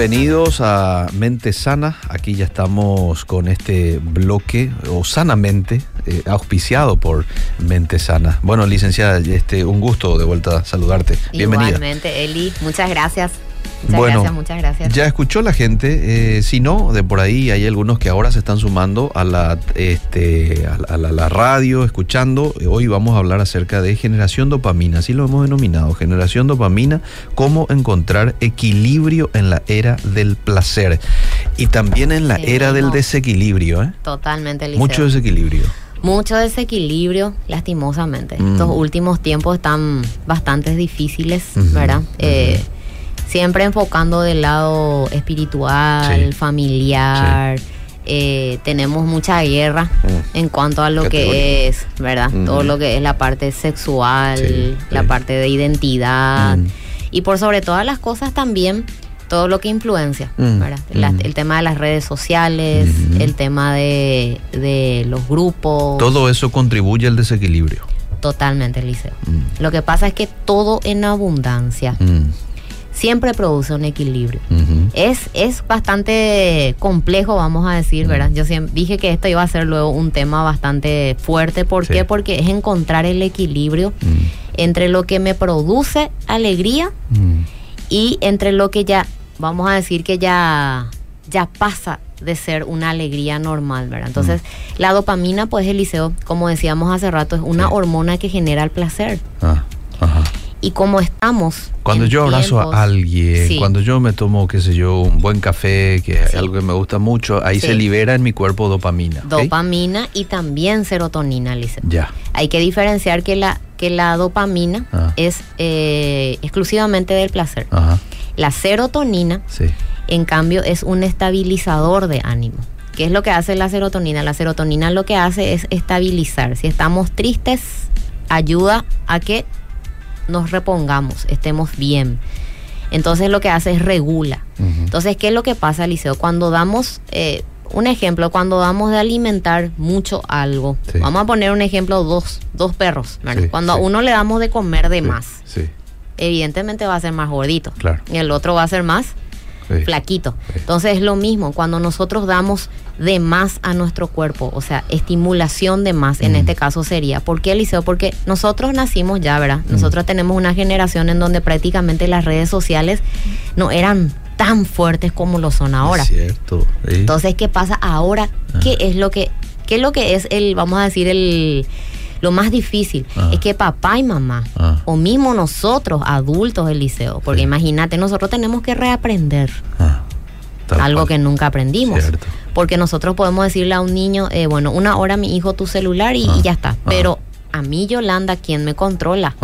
Bienvenidos a Mente Sana. Aquí ya estamos con este bloque, o sanamente, eh, auspiciado por Mente Sana. Bueno, licenciada, este, un gusto de vuelta saludarte. Bienvenida. Igualmente, Eli, muchas gracias. Muchas bueno, gracias, muchas gracias. Ya escuchó la gente, eh, si no, de por ahí hay algunos que ahora se están sumando a la, este, a la, a la radio, escuchando. Hoy vamos a hablar acerca de generación dopamina, así lo hemos denominado, generación dopamina, cómo encontrar equilibrio en la era del placer y también en la Sí, era del desequilibrio, ¿eh? Totalmente, Eliseo. Mucho desequilibrio. Mucho desequilibrio, lastimosamente. Mm. Estos últimos tiempos están bastante difíciles, ¿verdad? Eh, siempre enfocando del lado espiritual, Sí. familiar. Eh, tenemos mucha guerra Mm. en cuanto a lo Categoría. que es, ¿verdad? Todo lo que es la parte sexual, Sí, la parte de identidad. Mm. Y por sobre todas las cosas también todo lo que influencia, Mm, ¿verdad? La- el tema de las redes sociales, el tema de, de los grupos. Todo eso contribuye al desequilibrio. Totalmente. Mm. Lo que pasa es que todo en abundancia Mm. Siempre produce un equilibrio. Es, es bastante complejo, vamos a decir. ¿verdad? Yo siempre dije que esto iba a ser luego un tema bastante fuerte. ¿Por Sí. qué? Porque es encontrar el equilibrio entre lo que me produce alegría y entre lo que ya, vamos a decir que ya, ya pasa de ser una alegría normal, ¿verdad? Entonces, la dopamina, pues, Eliseo, como decíamos hace rato, es una Sí. hormona que genera el placer. Ah. Y como estamos... Cuando yo abrazo tiempos- a alguien, Sí. cuando yo me tomo, qué sé yo, un buen café, que es algo que me gusta mucho, ahí Sí. se libera en mi cuerpo dopamina. Dopamina y también serotonina, Eliseo. Ya. Hay que diferenciar que la, que la dopamina Ah. es eh, exclusivamente del placer. Ajá. La serotonina en cambio es un estabilizador de ánimo. ¿Qué es lo que hace la serotonina? La serotonina lo que hace es estabilizar. Si estamos tristes, ayuda a que nos repongamos, estemos bien. Entonces lo que hace es regula. Entonces, ¿qué es lo que pasa, Liceo? Cuando damos, eh, un ejemplo, cuando damos de alimentar mucho algo, Sí. vamos a poner un ejemplo, dos, dos perros, cuando sí. a uno le damos de comer de más, evidentemente va a ser más gordito. Claro. Y el otro va a ser más sí. flaquito. Sí. Entonces es lo mismo cuando nosotros damos de más a nuestro cuerpo, o sea, estimulación de más, en este caso sería. ¿Por qué, Eliseo? Porque nosotros nacimos ya, ¿verdad? Mm. Nosotros tenemos una generación en donde prácticamente las redes sociales no eran tan fuertes como lo son ahora. Es cierto. sí. Entonces, ¿qué pasa ahora? ¿Qué es lo que, qué es lo que es el, vamos a decir, el lo más difícil? Es que papá y mamá, o mismo nosotros, adultos del liceo, porque Sí. imagínate, nosotros tenemos que reaprender Ah, algo cual. que nunca aprendimos. Cierto. Porque nosotros podemos decirle a un niño, eh, bueno, una hora mi hijo tu celular y, y ya está. Pero a mí, Yolanda, ¿quién me controla?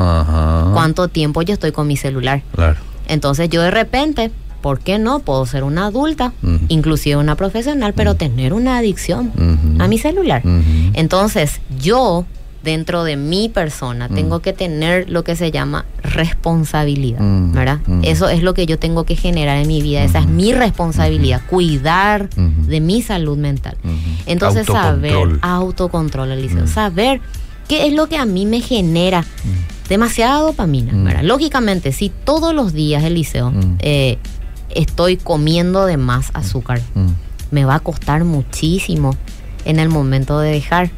¿Cuánto tiempo yo estoy con mi celular? Claro. Entonces yo de repente, ¿por qué no? Puedo ser una adulta, inclusive una profesional, pero tener una adicción a mi celular. Entonces yo, dentro de mi persona, Mm. tengo que tener lo que se llama responsabilidad, Mm, ¿verdad? mm. Eso es lo que yo tengo que generar en mi vida, esa es mi responsabilidad, cuidar Ujú. de mi salud mental. Entonces saber, Autocontrol. Eliseo, saber qué es lo que a mí me genera demasiada dopamina. ¿verdad? Lógicamente, si todos los días, Eliseo, eh, estoy comiendo de más azúcar, me va a costar muchísimo en el momento de dejar.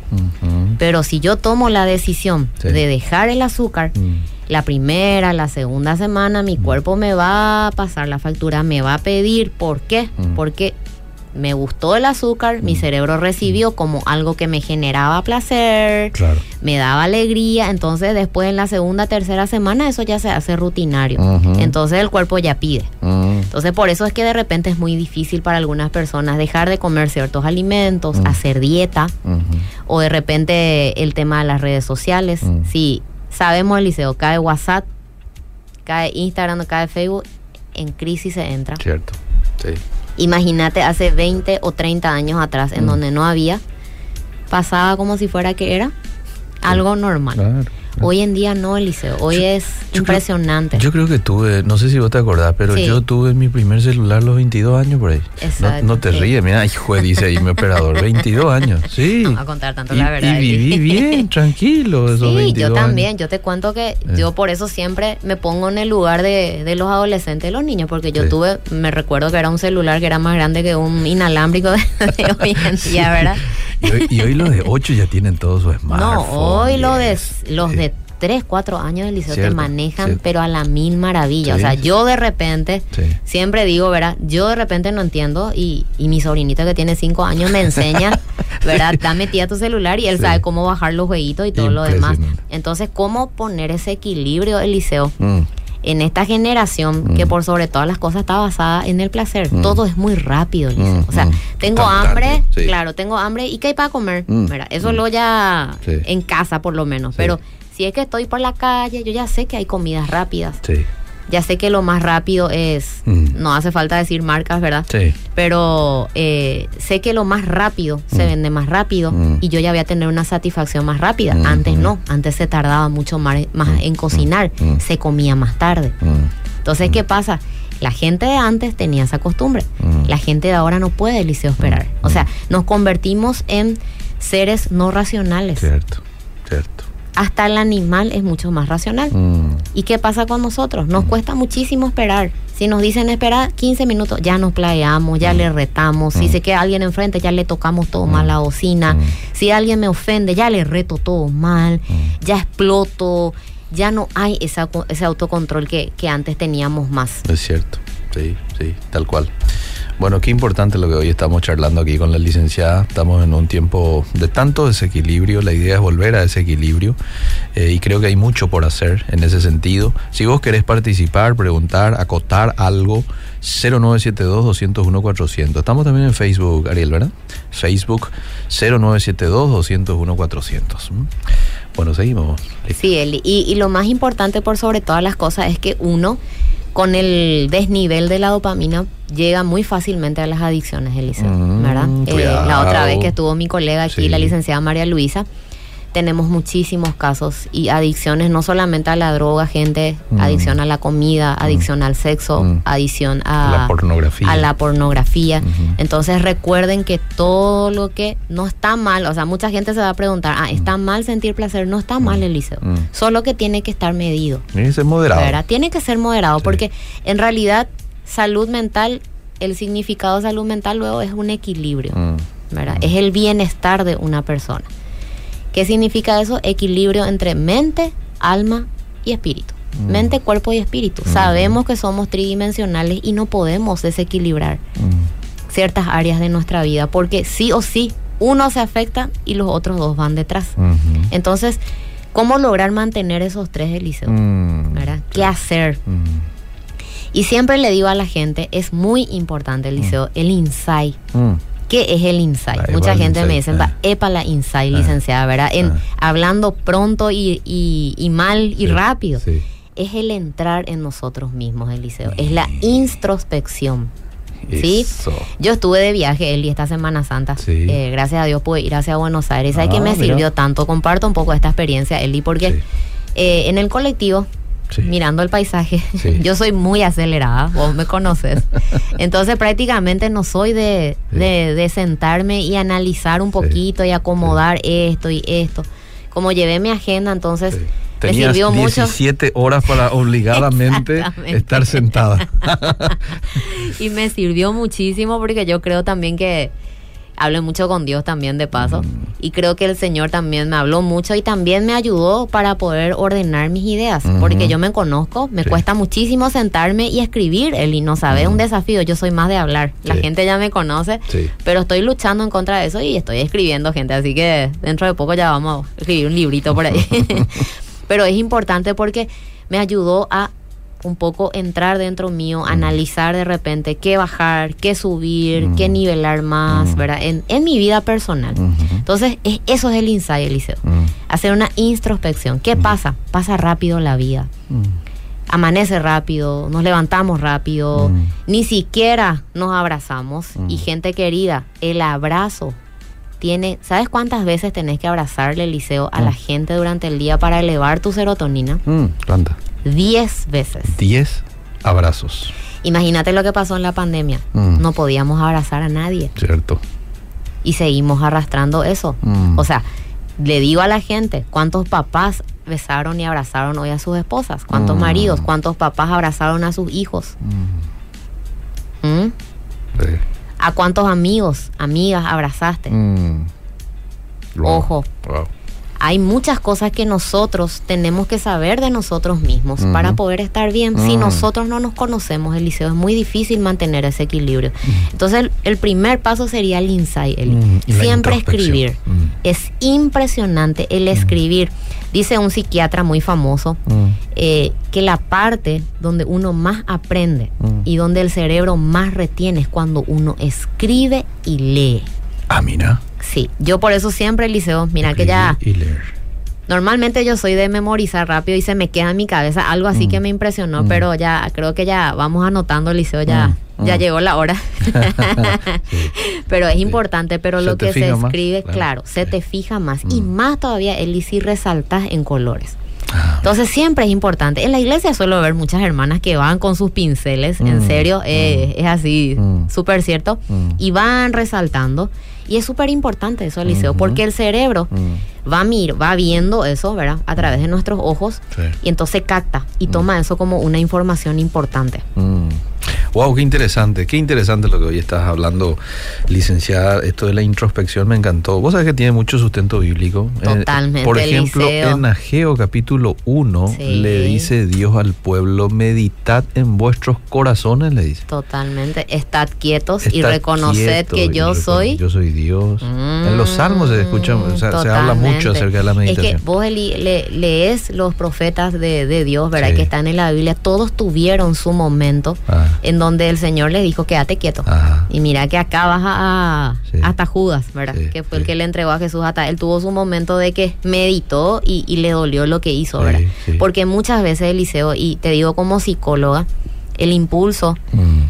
Pero si yo tomo la decisión Sí. de dejar el azúcar, Mm. la primera, la segunda semana, mi cuerpo me va a pasar la factura, me va a pedir. ¿Por qué? Mm. Porque me gustó el azúcar, mi cerebro recibió como algo que me generaba placer, Claro. me daba alegría, entonces después en la segunda, tercera semana eso ya se hace rutinario. Entonces el cuerpo ya pide. Mm, Entonces por eso es que de repente es muy difícil para algunas personas dejar de comer ciertos alimentos, Mm. hacer dieta o de repente el tema de las redes sociales. Mm. Si sabemos, Eliseo, cae WhatsApp, cae Instagram, cae Facebook, en crisis se entra. Cierto. Sí. Imagínate hace 20 o 30 años atrás, en Mm. donde no había, pasaba como si fuera que era algo normal. Claro. Hoy en día no, Eliseo. Hoy es yo impresionante. Yo creo que tuve, no sé si vos te acordás, pero Sí. yo tuve mi primer celular a los 22 años por ahí. Exacto, No, no te sí. ríes, mira, hijo, dice ahí mi operador, 22 años. Sí. No va a contar tanto y, la verdad. y viví bien, tranquilo, esos Sí, 22 yo también. años. Yo te cuento que Eh. yo por eso siempre me pongo en el lugar de, de los adolescentes y los niños, porque yo Sí. tuve, me recuerdo que era un celular que era más grande que un inalámbrico de, de hoy en día, ¿verdad? Y hoy, y hoy los de 8 ya tienen todo su smartphone. No, hoy lo de, los de 3, 4 años del liceo te Cierto, manejan, cierto. pero a la mil maravilla. O sea, yo de repente, Sí. siempre digo, ¿verdad? Yo de repente no entiendo y, y mi sobrinita que tiene 5 años me enseña, ¿verdad? Da metida tu celular y él Sí. sabe cómo bajar los jueguitos y todo lo demás. Entonces, ¿cómo poner ese equilibrio, Eliseo? Mm, En esta generación que Mm. por sobre todas las cosas está basada en el placer. Mm. Todo es muy rápido, Eliseo. Mm, O sea, tengo hambre, claro, tengo hambre. ¿Y qué hay para comer? ¿verdad? Eso lo ya en casa por lo menos. Pero si es que estoy por la calle, yo ya sé que hay comidas rápidas. sí, Ya sé que lo más rápido es, Mm. no hace falta decir marcas, ¿verdad? sí. Pero eh, sé que lo más rápido se Mm. vende más rápido Mm. y yo ya voy a tener una satisfacción más rápida. Antes no, antes se tardaba mucho más, más en cocinar, se comía más tarde. Entonces, ¿qué pasa? La gente de antes tenía esa costumbre. La gente de ahora no puede, Eliseo, esperar. O sea, nos convertimos en seres no racionales. Cierto, cierto. Hasta el animal es mucho más racional. Mm, ¿Y qué pasa con nosotros? Nos cuesta muchísimo esperar. Si nos dicen esperar 15 minutos, ya nos playamos, ya Mm. le retamos. Si Mm. se queda alguien enfrente, ya le tocamos todo mal Mm. la bocina. Mm. Si alguien me ofende, ya le reto todo mal. Mm. Ya exploto. Ya no hay esa, ese autocontrol que, que antes teníamos más. Es cierto, sí, sí, tal cual. Bueno, qué importante lo que hoy estamos charlando aquí con la licenciada. Estamos en un tiempo de tanto desequilibrio. La idea es volver a ese equilibrio eh, y creo que hay mucho por hacer en ese sentido. Si vos querés participar, preguntar, acotar algo, 0972-201-400. Estamos también en Facebook, Ariel, ¿verdad? Facebook 0972-201-400. ¿Mm? Bueno, seguimos. Sí, Eli. Y, y lo más importante por sobre todas las cosas es que uno, con el desnivel de la dopamina, llega muy fácilmente a las adicciones, Eliseo. Mm, ¿verdad? Eh, la otra vez que estuvo mi colega aquí, Sí. la licenciada María Luisa, tenemos muchísimos casos y adicciones no solamente a la droga, gente, Mm. adicción a la comida, adicción al sexo, Mm. adicción a La pornografía. a la pornografía. Entonces recuerden que todo lo que no está mal, o sea, mucha gente se va a preguntar, ah, ¿está mal sentir placer? No está mal, Eliseo. Mm. Solo que tiene que estar medido. Tiene que ser moderado. ¿verdad? Tiene que ser moderado Sí. porque en realidad salud mental, el significado de salud mental luego es un equilibrio. Mm. ¿verdad? Es el bienestar de una persona. ¿Qué significa eso? Equilibrio entre mente, alma y espíritu. Mm. Mente, cuerpo y espíritu. Mm. Sabemos que somos tridimensionales y no podemos desequilibrar Mm. ciertas áreas de nuestra vida porque sí o sí uno se afecta y los otros dos van detrás. Entonces, ¿cómo lograr mantener esos tres, Eliseo? ¿Verdad? ¿Qué hacer? Y siempre le digo a la gente, es muy importante, Eliseo, el insight. ¿Qué es el insight? La Mucha gente me dice, ah. epa la insight, Ah. licenciada, ¿verdad? En, Ah. Hablando pronto y, y- y mal y Sí, rápido. Sí. Es el entrar en nosotros mismos, Eliseo. Es la introspección. ¿Sí? Eso. Yo estuve de viaje, Eli, esta Semana Santa. Sí. Eh, gracias a Dios pude ir hacia Buenos Aires. ¿Sabes Ah, qué me mira. sirvió tanto? Comparto un poco esta experiencia, Eli, porque Sí. eh, en el colectivo, Sí. mirando el paisaje, Sí. yo soy muy acelerada, vos me conoces. Entonces prácticamente no soy de, Sí. de, de sentarme y analizar un poquito y acomodar esto y esto. Como llevé mi agenda, entonces Tenías sirvió mucho. 17 horas para obligadamente estar sentada. y me sirvió muchísimo porque yo creo también que, hablé mucho con Dios también de paso. Y creo que el Señor también me habló mucho y también me ayudó para poder ordenar mis ideas. Porque yo me conozco, me cuesta muchísimo sentarme y escribir. El y no sabe, es un desafío. Yo soy más de hablar. La gente ya me conoce, pero estoy luchando en contra de eso y estoy escribiendo gente. Así que dentro de poco ya vamos a escribir un librito por ahí. pero es importante porque me ayudó a un poco entrar dentro mío, analizar de repente qué bajar, qué subir, qué nivelar más, ¿verdad? En, en, mi vida personal. Entonces, es, eso es el insight, Eliseo. Hacer una introspección. ¿Qué pasa? Pasa rápido la vida. Amanece rápido, nos levantamos rápido, ni siquiera nos abrazamos. Y gente querida, el abrazo tiene, ¿sabes cuántas veces tenés que abrazarle, Eliseo, a la gente durante el día para elevar tu serotonina? Tanta. 10 veces. 10 abrazos. Imagínate lo que pasó en la pandemia. Mm. No podíamos abrazar a nadie. Cierto. Y seguimos arrastrando eso. Mm. O sea, le digo a la gente, ¿cuántos papás besaron y abrazaron hoy a sus esposas? ¿Cuántos mm. maridos? ¿Cuántos papás abrazaron a sus hijos? ¿A cuántos amigos, amigas abrazaste? Ojo. Wow hay muchas cosas que nosotros tenemos que saber de nosotros mismos para poder estar bien. Si nosotros no nos conocemos, Eliseo, es muy difícil mantener ese equilibrio. Entonces, el, primer paso sería el insight, siempre escribir. Es impresionante el escribir. Dice un psiquiatra muy famoso eh, que la parte donde uno más aprende y donde el cerebro más retiene es cuando uno escribe y lee. Ah, mira. Sí, yo por eso siempre, Liceo, mira que ya... Normalmente yo soy de memorizar rápido y se me queda en mi cabeza algo así que mm. me impresionó, mm. pero ya creo que ya vamos anotando, Liceo, ya, mm. ya llegó la hora. Pero es importante, pero lo que se escribe, claro, se te fija más. Y más todavía, el si resaltas en colores. Ah, Entonces siempre es importante. En la iglesia suelo ver muchas hermanas que van con sus pinceles, en serio, eh, es así, súper cierto, y van resaltando. Y es súper importante eso, Eliseo, porque el cerebro mm. va, a mir, va viendo eso, ¿verdad? A través de nuestros ojos y entonces capta y mm. toma eso como una información importante. Wow, qué interesante, qué interesante lo que hoy estás hablando, licenciada. Esto de la introspección me encantó. Vos sabés que tiene mucho sustento bíblico. Eh, Totalmente. por ejemplo, en Ageo capítulo 1 le dice Dios al pueblo, meditad en vuestros corazones, le dice. Totalmente. Estad quietos y reconoced que yo soy. Yo soy Dios. en los salmos se escucha, se habla mucho acerca de la meditación. Es que vos lees los profetas de, Dios, ¿verdad? Que están en la Biblia. Todos tuvieron su momento ah. En donde el Señor le dijo, quédate quieto. Y mira que acá baja hasta Judas, ¿verdad? que fue el que le entregó a Jesús hasta él tuvo su momento de que meditó y, le dolió lo que hizo, ¿verdad? Porque muchas veces, Eliseo, y te digo como psicóloga, el impulso mm.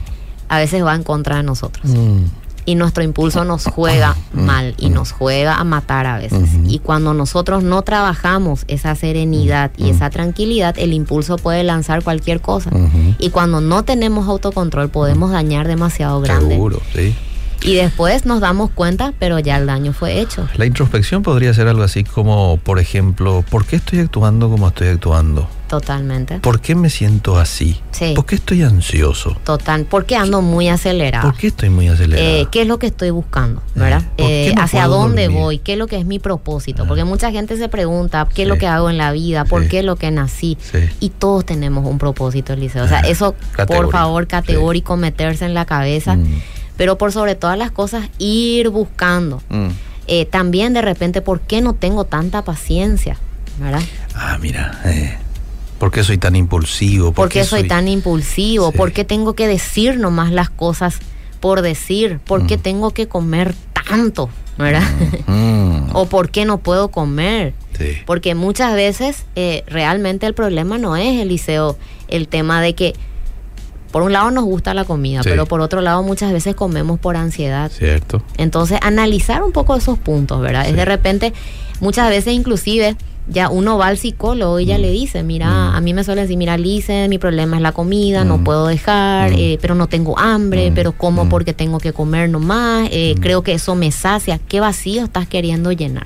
a veces va en contra de nosotros. Mm y nuestro impulso nos juega mal y nos juega a matar a veces. Y cuando nosotros no trabajamos esa serenidad y esa tranquilidad, el impulso puede lanzar cualquier cosa. Y cuando no tenemos autocontrol podemos dañar demasiado grande. Seguro, sí. Y después nos damos cuenta, pero ya el daño fue hecho. La introspección podría ser algo así como, por ejemplo, ¿por qué estoy actuando como estoy actuando? Totalmente. ¿Por qué me siento así? Sí. ¿Por qué estoy ansioso? Total. ¿Por qué ando muy acelerado? ¿Por qué estoy muy acelerado? Eh, ¿Qué es lo que estoy buscando? Eh, ¿Verdad? Eh, ¿Hacia dónde voy? ¿Qué es lo que es mi propósito? Porque ah. mucha gente se pregunta, ¿qué es lo que hago en la vida? ¿Por qué es lo que nací? Y todos tenemos un propósito, Eliseo. O sea, ah, eso, por favor, categórico, meterse en la cabeza. Mm pero por sobre todas las cosas ir buscando. Mm. Eh, también de repente, ¿por qué no tengo tanta paciencia? ¿Verdad? Ah, mira, eh, ¿por qué soy tan impulsivo? ¿Por, qué soy, tan impulsivo? ¿Por qué tengo que decir nomás las cosas por decir? ¿Por qué mm. tengo que comer tanto? ¿verdad? Mm. o por qué no puedo comer. Porque muchas veces eh, realmente el problema no es, Eliseo, el tema de que por un lado nos gusta la comida, pero por otro lado muchas veces comemos por ansiedad. Cierto. Entonces, analizar un poco esos puntos, ¿verdad? Es de repente, muchas veces inclusive ya uno va al psicólogo y ya Mm. le dice, mira, Mm. a mí me suelen decir, mira, Lice, mi problema es la comida, no Mm. puedo dejar, Mm. eh, pero no tengo hambre, Mm. pero como Mm. porque tengo que comer nomás, eh, Mm. creo que eso me sacia, ¿qué vacío estás queriendo llenar?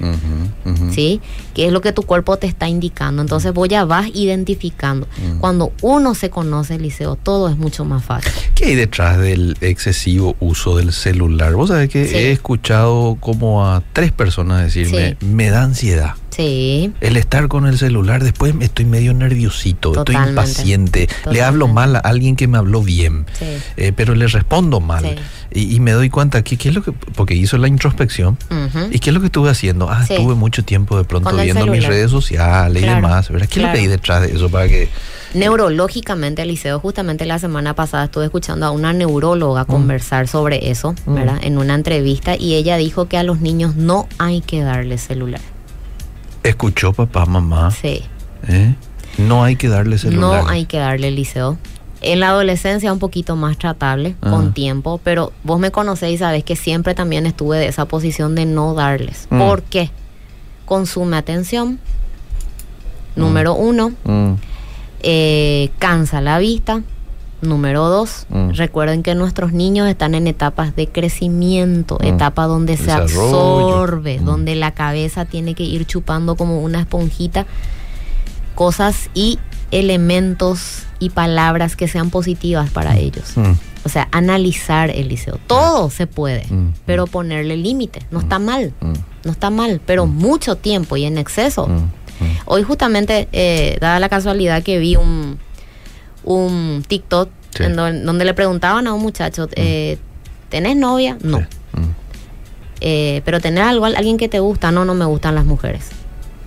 ¿Sí? ¿Qué es lo que tu cuerpo te está indicando? Entonces vos ya vas identificando. Mm. Cuando uno se conoce, Liceo, todo es mucho más fácil. ¿Qué hay detrás del excesivo uso del celular? Vos sabés que Sí. he escuchado como a tres personas decirme, me da ansiedad. Sí, El estar con el celular, después estoy medio nerviosito, estoy Totalmente. impaciente, le hablo mal a alguien que me habló bien, sí. eh, pero le respondo mal. Sí. Y, y me doy cuenta que, ¿qué es lo que, porque hizo la introspección. ¿y qué es lo que estuve haciendo? Ah, Sí. estuve mucho tiempo de pronto viendo mis redes sociales y Claro, demás, ¿verdad? ¿Qué es lo que claro. hay detrás de eso para que... Neurológicamente, Liceo, justamente la semana pasada estuve escuchando a una neuróloga Mm. conversar sobre eso, Mm. ¿verdad? En una entrevista y ella dijo que a los niños no hay que darle celular. Escuchó papá, mamá, Sí, ¿eh? No hay que darle celular. no hay que darle Liceo. En la adolescencia un poquito más tratable, Ah. con tiempo, pero vos me conocéis y sabés que siempre también estuve de esa posición de no darles. Mm. ¿Por qué? Consume atención, número uno. Mm, Eh, cansa la vista. Número dos, Mm. recuerden que nuestros niños están en etapas de crecimiento, Mm. etapa donde se absorbe, Mm. donde la cabeza tiene que ir chupando como una esponjita cosas y elementos y palabras que sean positivas para ellos. mm, O sea, analizar el liceo. Todo se puede, pero ponerle límite. No está mal, no está mal, pero mucho tiempo y en exceso. Hoy justamente, eh, dada la casualidad que vi un, un TikTok Sí. en don- donde le preguntaban a un muchacho, eh, ¿tenés novia? No. Sí, mm. Eh, pero ¿tenés algo, alguien que te gusta? No, no me gustan las mujeres.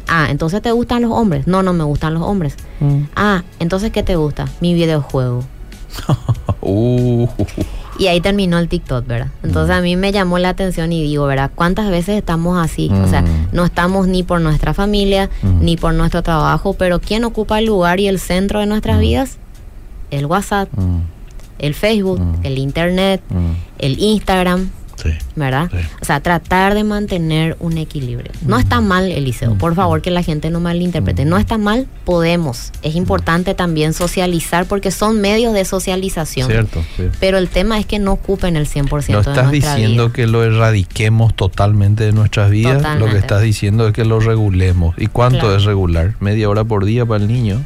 Ah, entonces te gustan los hombres? No, no me gustan los hombres. Ah, entonces ¿qué te gusta? Mi videojuego. Uh, Y ahí terminó el TikTok, ¿verdad? Entonces a mí me llamó la atención y digo, ¿verdad? ¿Cuántas veces estamos así? O sea, Mm. no estamos ni por nuestra familia, Mm. ni por nuestro trabajo, pero ¿quién ocupa el lugar y el centro de nuestras Mm. vidas? El WhatsApp, mm, el Facebook, Mm. el Internet, mm. el Instagram, Sí. ¿verdad? Sí. O sea, tratar de mantener un equilibrio. No está mal, Eliseo, por favor que la gente no malinterprete. No está mal, podemos. Es importante también socializar porque son medios de socialización. Cierto. sí. Pero el tema es que no ocupen el 100% No de estás nuestra diciendo vida. que lo erradiquemos totalmente de nuestras vidas, lo que estás diciendo es que lo regulemos. ¿Y cuánto Claro. es regular? ¿Media hora por día para el niño?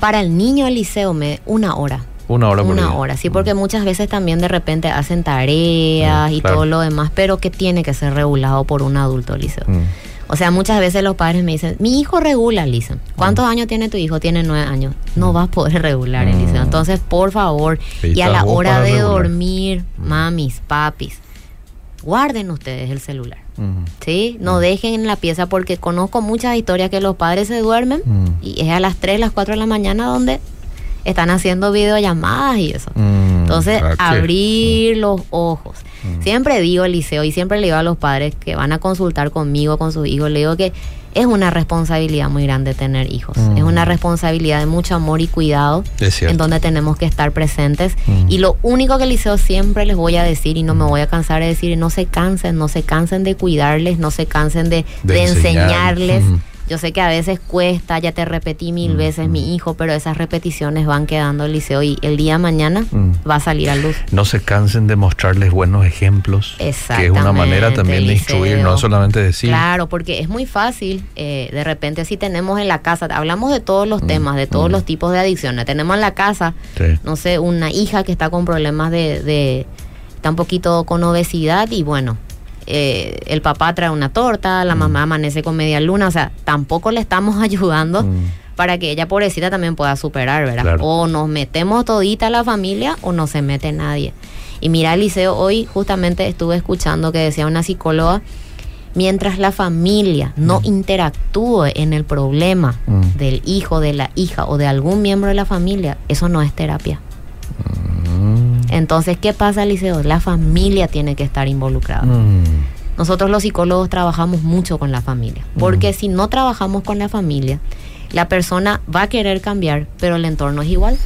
Para el niño Eliseo, me, una hora. Una hora por día. Una hora, sí, Mm. porque muchas veces también de repente hacen tareas Mm, y claro. todo lo demás, pero que tiene que ser regulado por un adulto, Eliseo. Mm. O sea, muchas veces los padres me dicen, mi hijo regula, Lisa. ¿Cuántos años tiene tu hijo? Tiene nueve años. No vas a poder regular, Mm. Eliseo. Entonces, por favor, y a la hora de regular. dormir, mamis, papis, guarden ustedes el celular. ¿Sí? No dejen en la pieza porque conozco muchas historias que los padres se duermen y es a las 3, las 4 de la mañana donde están haciendo videollamadas y eso. Entonces, ¿A qué? abrir los ojos. Siempre digo, Eliseo, y siempre le digo a los padres que van a consultar conmigo, con sus hijos, le digo que es una responsabilidad muy grande tener hijos. Mm. Es una responsabilidad de mucho amor y cuidado en donde tenemos que estar presentes. Mm. Y lo único que Eliseo siempre les voy a decir, y no me voy a cansar de decir, no se cansen, no se cansen de cuidarles, no se cansen de, De de enseñar. enseñarles. Yo sé que a veces cuesta, ya te repetí mil Mm, veces mm. mi hijo, pero esas repeticiones van quedando Eliseo y el día de mañana Mm. va a salir a luz. No se cansen de mostrarles buenos ejemplos. Que es una manera también de instruir, no solamente decir. Claro, porque es muy fácil, eh, de repente si tenemos en la casa, hablamos de todos los Mm, temas, de todos mm. los tipos de adicciones, tenemos en la casa, Sí. no sé, una hija que está con problemas de, de está un poquito con obesidad y bueno, eh, el papá trae una torta, la Mm. mamá amanece con media luna, o sea, tampoco le estamos ayudando Mm. para que ella pobrecita también pueda superar, ¿verdad? Claro. O nos metemos todita la familia o no se mete nadie. Y mira, Eliseo, hoy justamente estuve escuchando que decía una psicóloga, mientras la familia no interactúe en el problema Mm. del hijo, de la hija o de algún miembro de la familia, eso no es terapia. Mm. Entonces, ¿qué pasa, Eliseo? La familia tiene que estar involucrada. Mm. Nosotros los psicólogos trabajamos mucho con la familia, porque si no trabajamos con la familia, la persona va a querer cambiar, pero el entorno es igual.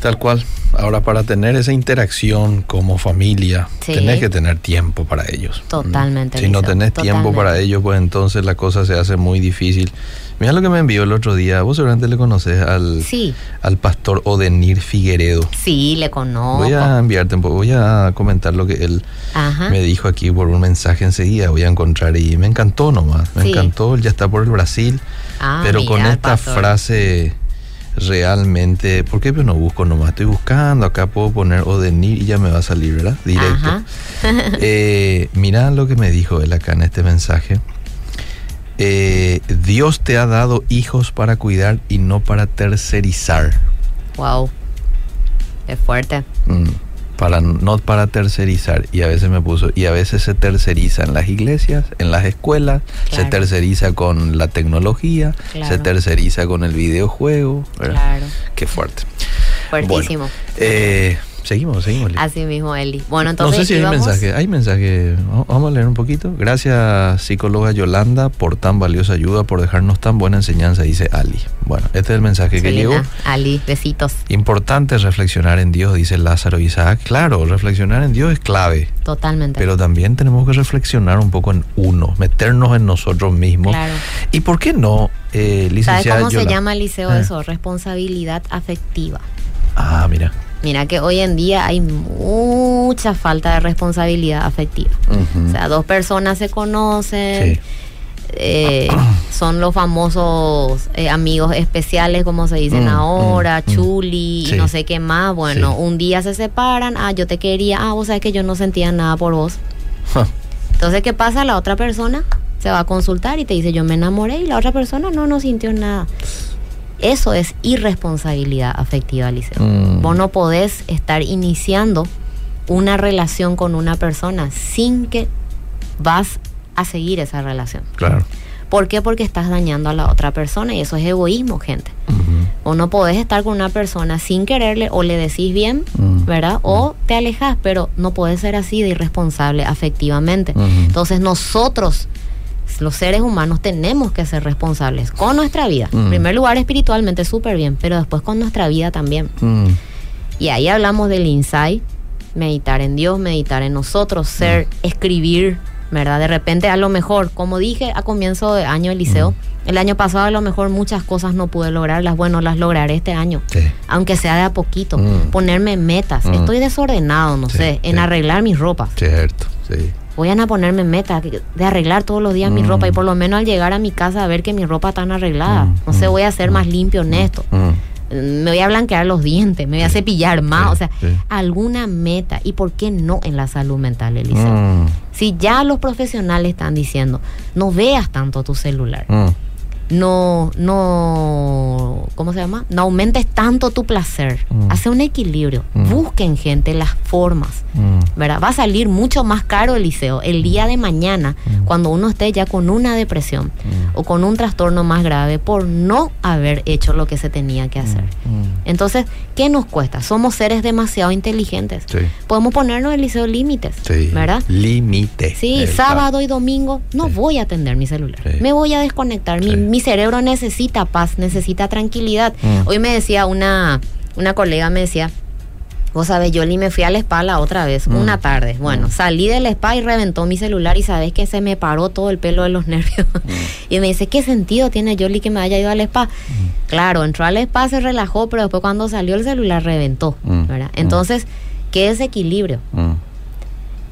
Tal cual. Ahora, para tener esa interacción como familia, Sí. tenés que tener tiempo para ellos. Totalmente. Si no tenés tiempo para ellos, pues entonces la cosa se hace muy difícil. Mira lo que me envió el otro día. Vos seguramente le conoces al, Sí, al pastor Odenir Figueredo. sí, le conozco. Voy a enviarte un poco, voy a comentar lo que él Ajá. me dijo aquí por un mensaje enseguida. Voy a encontrar y me encantó nomás. Me Sí. encantó, él ya está por el Brasil. Ah, pero mira, con esta pastor. frase realmente, ¿por qué yo no busco nomás? Estoy buscando, acá puedo poner Odenir y ya me va a salir, ¿verdad? Directo. Eh, mira lo que me dijo él acá en este mensaje. Eh, Dios te ha dado hijos para cuidar y no para tercerizar. Wow. Es fuerte. Mm, para, no para tercerizar. Y a veces me puso, y a veces se terceriza en las iglesias, en las escuelas, se terceriza con la tecnología, se terceriza con el videojuego. ¿verdad? Claro. Qué fuerte. Fuertísimo. Bueno, eh, seguimos, seguimos. Así mismo, Eli. Bueno, no entonces sé si hay mensaje. Hay mensaje. Vamos- a leer un poquito. Gracias, psicóloga Yolanda, por tan valiosa ayuda, por dejarnos tan buena enseñanza, dice Ali. Bueno, este es el mensaje que llegó. Ali, besitos. Importante reflexionar en Dios, dice Lázaro Isaac. Claro, reflexionar en Dios es clave, Totalmente. pero también tenemos que reflexionar un poco en uno, meternos en nosotros mismos. Claro. ¿Y por qué no, eh, ¿Sabes licenciada cómo se llama, Liceo, Eh. eso? Responsabilidad afectiva. Ah, mira. Mira que hoy en día hay mucha falta de responsabilidad afectiva. O sea, dos personas se conocen, Sí. eh, son los famosos eh, amigos especiales, como se dicen Mm, ahora, mm, mm. chuli Sí. y no sé qué más. Bueno, Sí. un día se separan, ah, yo te quería, ah, vos sabes que yo no sentía nada por vos. Entonces, ¿qué pasa? La otra persona se va a consultar y te dice, yo me enamoré y la otra persona no, no sintió nada. Eso es irresponsabilidad afectiva, Liceo. Mm. Vos no podés estar iniciando una relación con una persona sin que vas a seguir esa relación. Claro. ¿Por qué? Porque estás dañando a la otra persona y eso es egoísmo, gente. Ujú. O no podés estar con una persona sin quererle o le decís bien, Mm. ¿verdad? O te alejas, pero no podés ser así de irresponsable afectivamente. Entonces nosotros, los seres humanos, tenemos que ser responsables con nuestra vida. Mm. En primer lugar, espiritualmente súper bien, pero después con nuestra vida también. Mm. Y ahí hablamos del insight, meditar en Dios, meditar en nosotros, ser, escribir, ¿verdad? De repente a lo mejor, como dije a comienzo de año el liceo, el año pasado a lo mejor muchas cosas no pude lograrlas, bueno, las lograré este año. Sí. Aunque sea de a poquito, Mm. ponerme metas. Mm. Estoy desordenado, no Sí, sé, en sí. arreglar mis ropas. Cierto, sí. Voy a ponerme metas de arreglar todos los días mi Mm. ropa y por lo menos al llegar a mi casa a ver que mi ropa está arreglada. Mm, No sé, mm, voy a ser más limpio, honesto. Mm. Me voy a blanquear los dientes, me voy a cepillar más, o sea, alguna meta. ¿Y por qué no en la salud mental, Eliseo? Mm. Si ya los profesionales están diciendo, no veas tanto tu celular. No, no, ¿cómo se llama? No aumentes tanto tu placer. Mm. Hace un equilibrio. Mm. Busquen, gente, las formas. Mm. ¿verdad? Va a salir mucho más caro el liceo el día de mañana Mm. cuando uno esté ya con una depresión Mm. o con un trastorno más grave por no haber hecho lo que se tenía que hacer. Mm. Entonces, ¿qué nos cuesta? Somos seres demasiado inteligentes. Sí. Podemos ponernos el liceo límites, Sí. ¿verdad? Límite. Sí, El- sábado y domingo no Sí. voy a atender mi celular. Me voy a desconectar. Mi. Mi cerebro necesita paz, necesita tranquilidad. Mm. Hoy me decía una, una colega, me decía, vos sabes, yo me fui al spa la otra vez, Mm. una tarde. Bueno, Mm. salí del spa y reventó mi celular y sabes que se me paró todo el pelo de los nervios. Mm. y me dice, ¿qué sentido tiene Yoli que me haya ido al spa? Claro, entró al spa, se relajó, pero después cuando salió el celular reventó. ¿verdad? Entonces, ¿qué desequilibrio? Mm.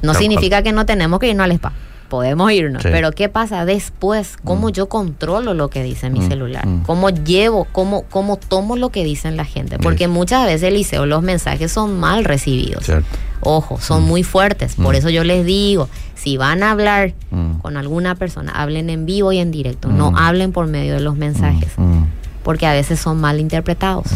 No Tal significa que no tenemos que irnos al spa. Podemos irnos, Sí. pero ¿qué pasa después? ¿Cómo Mm. yo controlo lo que dice mi Mm, celular? mm. ¿Cómo llevo, cómo, cómo tomo lo que dicen la gente? Porque muchas veces, Eliseo, los mensajes son mal recibidos. Cierto. Ojo, son muy fuertes. Por eso yo les digo, si van a hablar con alguna persona, hablen en vivo y en directo. No hablen por medio de los mensajes, porque a veces son mal interpretados.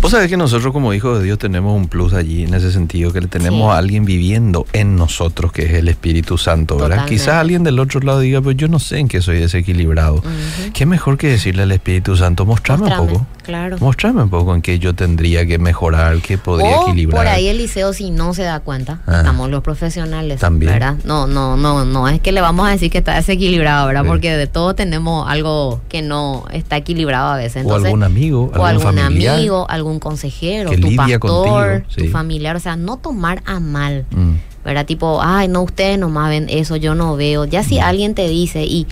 Vos sabés que nosotros como hijos de Dios tenemos un plus allí en ese sentido, que le tenemos Sí. a alguien viviendo en nosotros, que es el Espíritu Santo, ¿verdad? Totalmente. Quizás alguien del otro lado diga, pues yo no sé en qué soy desequilibrado. Ujú. ¿Qué mejor que decirle al Espíritu Santo, mostrame, Mostrame, un poco? Claro. Mostrame un poco en qué yo tendría que mejorar, qué podría o equilibrar. por ahí Eliseo si no se da cuenta, Ah. estamos los profesionales, También. ¿verdad? No, no, no, no es que le vamos a decir que está desequilibrado, ¿verdad? Sí. Porque de todo tenemos algo que no está equilibrado a veces. o algún amigo, o algún algún familiar. amigo, algún consejero, Que tu pastor, contigo, sí. tu familiar, o sea, no tomar a mal, Mm. ¿verdad? Tipo, ay, no, ustedes nomás ven eso, yo no veo. Ya si alguien te dice y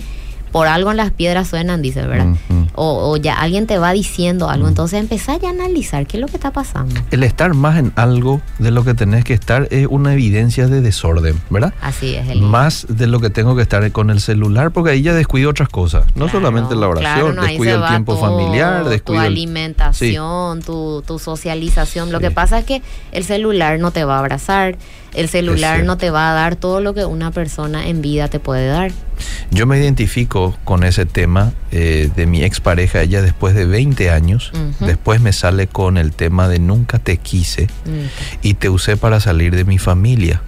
por algo en las piedras suenan, dice, ¿verdad? Mm, mm. O, o ya alguien te va diciendo algo, entonces empezá ya a analizar qué es lo que está pasando. El estar más en algo de lo que tenés que estar es una evidencia de desorden, ¿verdad? Así es, Más de lo que tengo que estar con el celular, porque ahí ya descuido otras cosas. No Claro, solamente la oración, claro, no, descuido el tiempo todo, familiar, tu descuido el- alimentación, tu, tu socialización. Lo Sí. que pasa es que el celular no te va a abrazar, el celular no te va a dar todo lo que una persona en vida te puede dar. Yo me identifico con ese tema eh, de mi expareja, ella después de 20 años, después me sale con el tema de nunca te quise y te usé para salir de mi familia.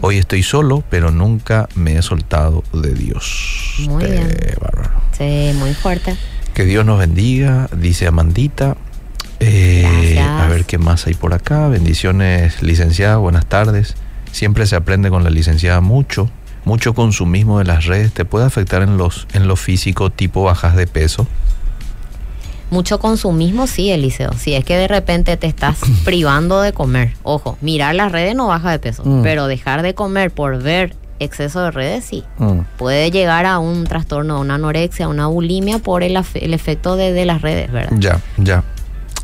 Hoy estoy solo, pero nunca me he soltado de Dios. Muy Qué bien. bárbaro. Sí, muy fuerte. Que Dios nos bendiga, dice Amandita. Eh, a ver qué más hay por acá. Bendiciones, licenciada, buenas tardes. Siempre se aprende con la licenciada mucho. Mucho consumismo de las redes te puede afectar en los en lo físico, tipo bajas de peso. Mucho consumismo, sí, Eliseo. Si es que de repente te estás privando de comer. Ojo, mirar las redes no baja de peso, Mm. pero dejar de comer por ver exceso de redes, sí. Mm. Puede llegar a un trastorno, a una anorexia, a una bulimia por el, el efecto de, de las redes, ¿verdad? Ya, ya.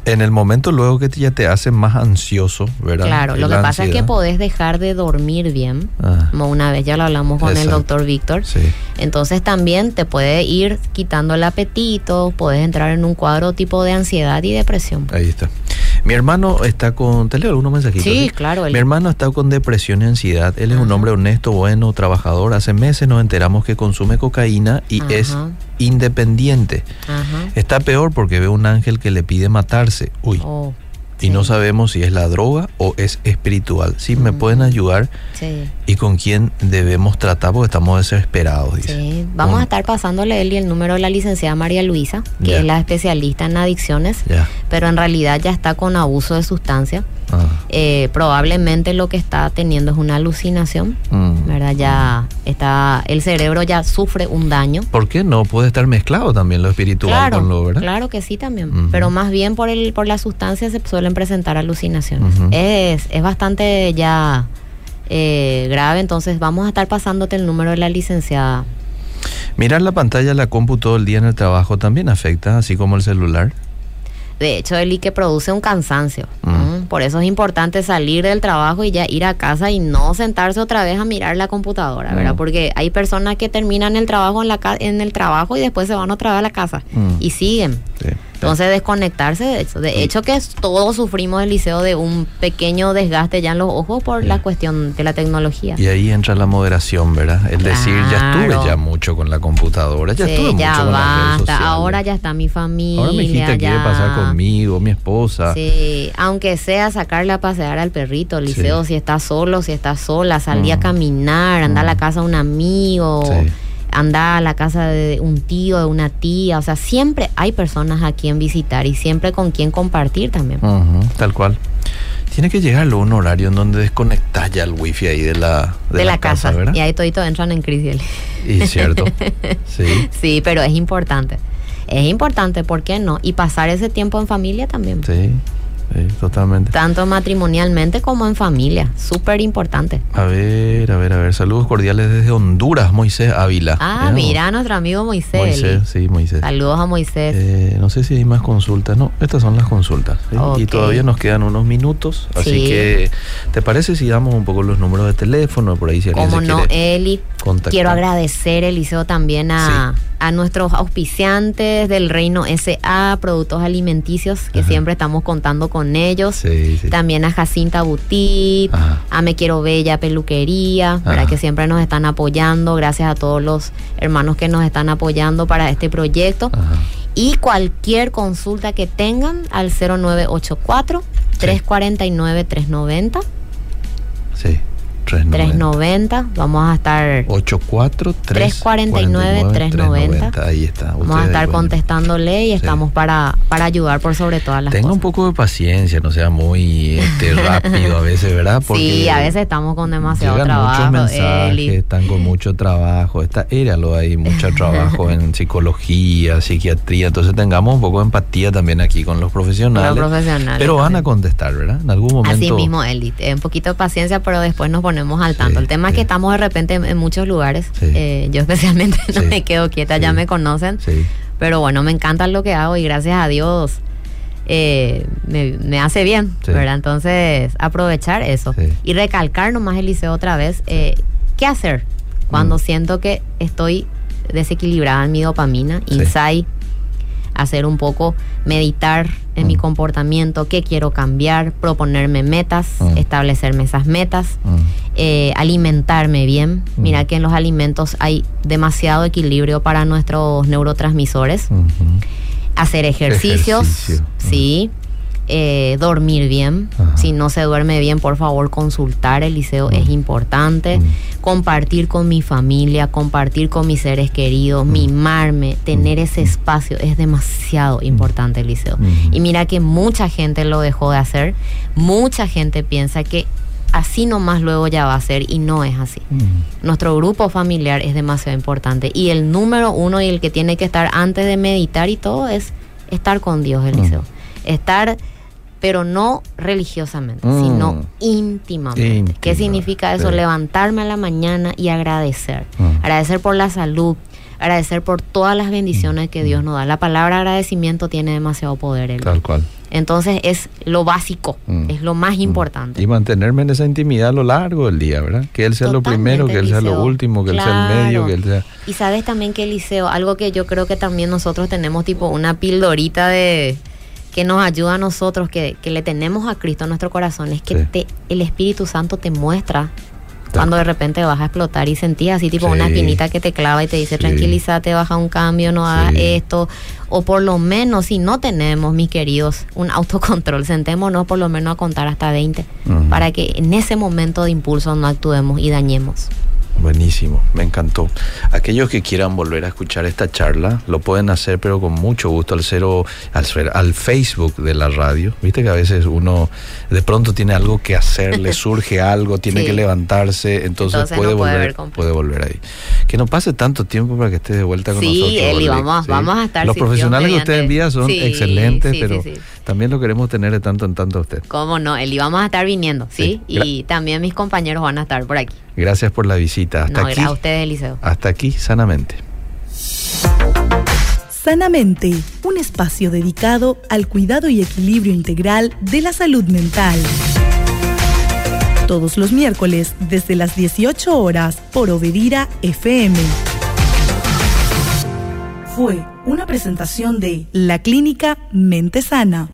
En el momento luego que ya te hace más ansioso, ¿verdad? Claro, lo que pasa es que podés dejar de dormir bien, Ah, como una vez ya lo hablamos con el doctor Víctor. sí. Entonces también te puede ir quitando el apetito, puedes entrar en un cuadro tipo de ansiedad y depresión. Ahí está. Mi hermano está con. ¿Te leo algunos mensajitos? Sí, claro. Mi hermano está con depresión y ansiedad. Él es un hombre honesto, bueno, trabajador. Hace meses nos enteramos que consume cocaína y es independiente. Está peor porque ve un ángel que le pide matarse. Uy. Oh, Y no sí, sabemos si es la droga o es espiritual. Sí, me Mm. pueden ayudar Sí, y con quién debemos tratar porque estamos desesperados, dice. sí. Vamos a estar pasándole él y el número de la licenciada María Luisa, que Ya. es la especialista en adicciones, Ya. pero en realidad ya está con abuso de sustancia. Ah. Eh, probablemente lo que está teniendo es una alucinación, Mm. ¿verdad? Ya está, el cerebro ya sufre un daño. ¿Por qué no? Puede estar mezclado también lo espiritual Claro, con lo, ¿verdad? claro que sí también, pero más bien por el por la sustancia se suelen presentar alucinaciones. Es es bastante ya eh, grave, entonces vamos a estar pasándote el número de la licenciada. Mirar la pantalla de la compu todo el día en el trabajo también afecta, así como el celular. De hecho, el que produce un cansancio. Mm. ¿m? Por eso es importante salir del trabajo y ya ir a casa y no sentarse otra vez a mirar la computadora, ¿verdad? Mm. Porque hay personas que terminan el trabajo en la ca- en el trabajo y después se van otra vez a la casa Mm. y siguen. Sí. Entonces desconectarse de eso. De hecho que es- todos sufrimos del liceo de un pequeño desgaste ya en los ojos por Sí. la cuestión de la tecnología. Y ahí entra la moderación, ¿verdad? El decir, ya estuve ya mucho con la computadora, ya Sí, estuve ya mucho con las redes. Ahora ya está mi familia. Ahora mi hijita quiere ya- pasar conmigo, mi esposa. Sí, aunque sea sacarle a pasear al perrito, liceo, Sí. si está solo, si está sola, salir a Mm. caminar, andar a la Mm. casa de un amigo, Sí. Andar a la casa de un tío, de una tía, o sea, siempre hay personas a quien visitar y siempre con quien compartir también. Tal cual. Tiene que llegar luego un horario en donde desconectas ya el wifi ahí de la, de, la, casa, ¿verdad? y ahí toditos entran en crisis. Y cierto. sí, sí, pero es importante. Es importante, ¿por qué no? Y pasar ese tiempo en familia también. sí, sí, totalmente. Tanto matrimonialmente como en familia. Súper importante. A ver, a ver, a ver. Saludos cordiales desde Honduras, Moisés Ávila. Ah, mira, nuestro amigo Moisés. Moisés, sí, Moisés. Saludos a Moisés. Eh, no sé si hay más consultas. No, estas son las consultas. ¿sí? Y todavía nos quedan unos minutos. Así Sí. que, ¿te parece si damos un poco los números de teléfono por ahí si alguien Como no, quiere Eli. Contactar? Quiero agradecer, Eliseo, también a, a nuestros auspiciantes del Reino SA, Productos Alimenticios, que Ajá. siempre estamos contando con ellos. Sí, sí. También a Jacinta Boutique, Ajá. a Me Quiero Bella Peluquería. Ajá. que siempre nos están apoyando. Gracias a todos los hermanos que nos están apoyando para este proyecto. Ajá. Y cualquier consulta que tengan al 0984 349 390 Sí. 390. Vamos a estar 84 349 390. Ahí está. Vamos a estar contestándole y estamos para, para ayudar por sobre todas las Tenga cosas. un poco de paciencia, no sea muy este, rápido a veces, ¿verdad? Porque sí, a veces estamos con demasiado trabajo. muchos mensajes, Eli. están con mucho trabajo. Está, éralo ahí, mucho trabajo en psicología, psiquiatría. Entonces tengamos un poco de empatía también aquí con los profesionales. Los profesionales pero van a contestar, ¿verdad? En algún momento. Así mismo, Eli. Un poquito de paciencia, pero después nos ponemos al tanto. Sí, el tema es que estamos de repente en, muchos lugares. Sí. Eh, yo especialmente no me quedo quieta, ya me conocen. Pero bueno, me encanta lo que hago y gracias a Dios eh, me, me hace bien. Entonces, aprovechar eso. Y recalcar nomás, Eliseo, otra vez, eh, ¿qué hacer cuando Mm. siento que estoy desequilibrada en mi dopamina, insight, hacer un poco, meditar en mi Mm. comportamiento, qué quiero cambiar, proponerme metas, Mm. establecerme esas metas, Mm. eh, alimentarme bien. Mira que en los alimentos hay demasiado equilibrio para nuestros neurotransmisores. Hacer ejercicios, Ejercicio. sí. Eh, dormir bien. Ajá. Si no se duerme bien, por favor, consultar el liceo Mm. es importante. Mm. Compartir con mi familia, compartir con mis seres queridos, Mm. mimarme, tener ese espacio es demasiado importante el liceo. Mm. Y mira que mucha gente lo dejó de hacer. Mucha gente piensa que así nomás luego ya va a ser y no es así. Mm. Nuestro grupo familiar es demasiado importante y el número uno y el que tiene que estar antes de meditar y todo es estar con Dios, Mm. Eliseo. Estar, pero no religiosamente, Mm. sino íntimamente. Íntima, ¿Qué significa eso? sí. Levantarme a la mañana y agradecer. Mm. Agradecer por la salud, agradecer por todas las bendiciones que Dios nos da. La palabra agradecimiento tiene demasiado poder. Mm. Tal cual. Entonces es lo básico, Mm. es lo más importante. Y mantenerme en esa intimidad a lo largo del día, ¿verdad? Que él sea lo primero, que él sea lo último, que él sea el medio, que él sea... Y sabes también que Eliseo, algo que yo creo que también nosotros tenemos tipo una pildorita de que nos ayuda a nosotros, que, que le tenemos a Cristo en nuestro corazón, es que Sí. te, el Espíritu Santo te muestra cuando de repente vas a explotar y sentís así tipo Sí. una espinita que te clava y te dice Sí. tranquilízate, baja un cambio, no hagas Sí. esto. O por lo menos, si no tenemos, mis queridos, un autocontrol, sentémonos por lo menos a contar hasta 20 Ujú. para que en ese momento de impulso no actuemos y dañemos. Buenísimo, me encantó. Aquellos que quieran volver a escuchar esta charla lo pueden hacer, pero con mucho gusto al cero, al, Facebook de la radio. Viste que a veces uno de pronto tiene algo que hacer, le surge algo, tiene Sí. que levantarse, entonces, Entonces puede no puede volver, puede volver ahí. Que no pase tanto tiempo para que estés de vuelta con Sí, nosotros. Eli, vamos- vamos a estar, Los profesionales que usted envía son Sí, excelentes, pero también lo queremos tener de tanto en tanto a usted. ¿Cómo no? Eli, vamos a estar viniendo. Sí. Y también mis compañeros van a estar por aquí. Gracias por la visita. Hasta no, aquí. gracias a ustedes, Eliseo. Hasta aquí, sanamente. Sanamente, un espacio dedicado al cuidado y equilibrio integral de la salud mental. Todos los miércoles desde las 18 horas por Obedira FM. Fue una presentación de la clínica Mente Sana.